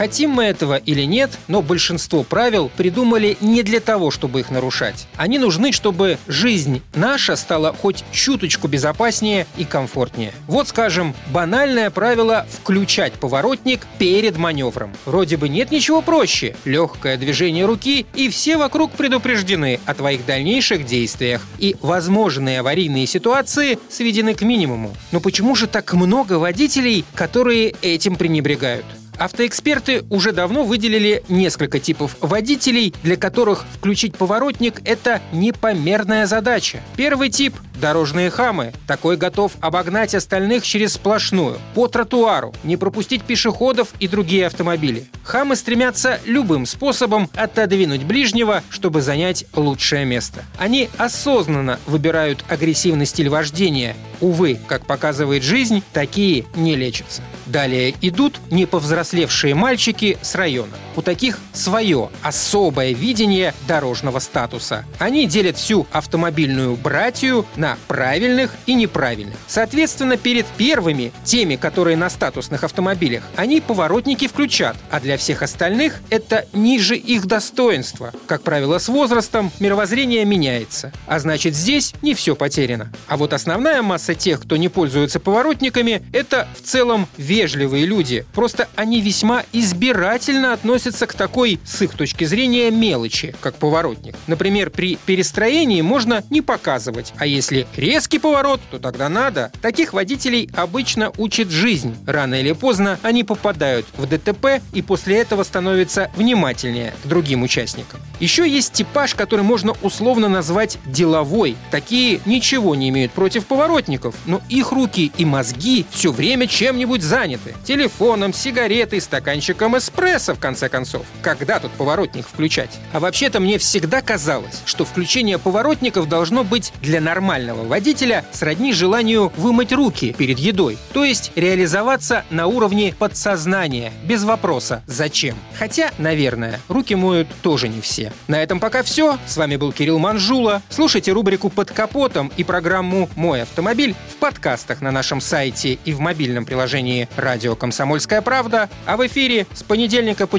Хотим мы этого или нет, но большинство правил придумали не для того, чтобы их нарушать. Они нужны, чтобы жизнь наша стала хоть чуточку безопаснее и комфортнее. Вот, скажем, банальное правило «включать поворотник перед маневром». Вроде бы нет ничего проще. Легкое движение руки, и все вокруг предупреждены о твоих дальнейших действиях. И возможные аварийные ситуации сведены к минимуму. Но почему же так много водителей, которые этим пренебрегают? Автоэксперты уже давно выделили несколько типов водителей, для которых включить поворотник – это непомерная задача. Первый тип Дорожные хамы. Такой готов обогнать остальных через сплошную, по тротуару, не пропустить пешеходов и другие автомобили. Хамы стремятся любым способом отодвинуть ближнего, чтобы занять лучшее место. Они осознанно выбирают агрессивный стиль вождения. Увы, как показывает жизнь, такие не лечатся. Далее идут неповзрослевшие мальчики с района. У таких свое особое видение дорожного статуса. Они делят всю автомобильную братью на правильных и неправильных. Соответственно, перед первыми, теми, которые на статусных автомобилях, они поворотники включат, а для всех остальных это ниже их достоинства. Как правило, с возрастом мировоззрение меняется, а значит здесь не все потеряно. А вот основная масса тех, кто не пользуется поворотниками, это в целом вежливые люди. Просто они весьма избирательно относятся к такой, с их точки зрения, мелочи, как поворотник. Например, при перестроении можно не показывать, а если резкий поворот, то тогда надо. Таких водителей обычно учит жизнь. Рано или поздно они попадают в ДТП и после этого становятся внимательнее к другим участникам. Еще есть типаж, который можно условно назвать деловой. Такие ничего не имеют против поворотников, но их руки и мозги все время чем-нибудь заняты. Телефоном, сигаретой, стаканчиком эспрессо, в конце концов. Когда тут поворотник включать? А вообще-то мне всегда казалось, что включение поворотников должно быть для нормального водителя сродни желанию вымыть руки перед едой, то есть реализоваться на уровне подсознания, без вопроса «зачем?». Хотя, наверное, руки моют тоже не все. На этом пока все. С вами был Кирилл Манжула. Слушайте рубрику «Под капотом» и программу «Мой автомобиль» в подкастах на нашем сайте и в мобильном приложении «Радио Комсомольская правда», а в эфире с понедельника по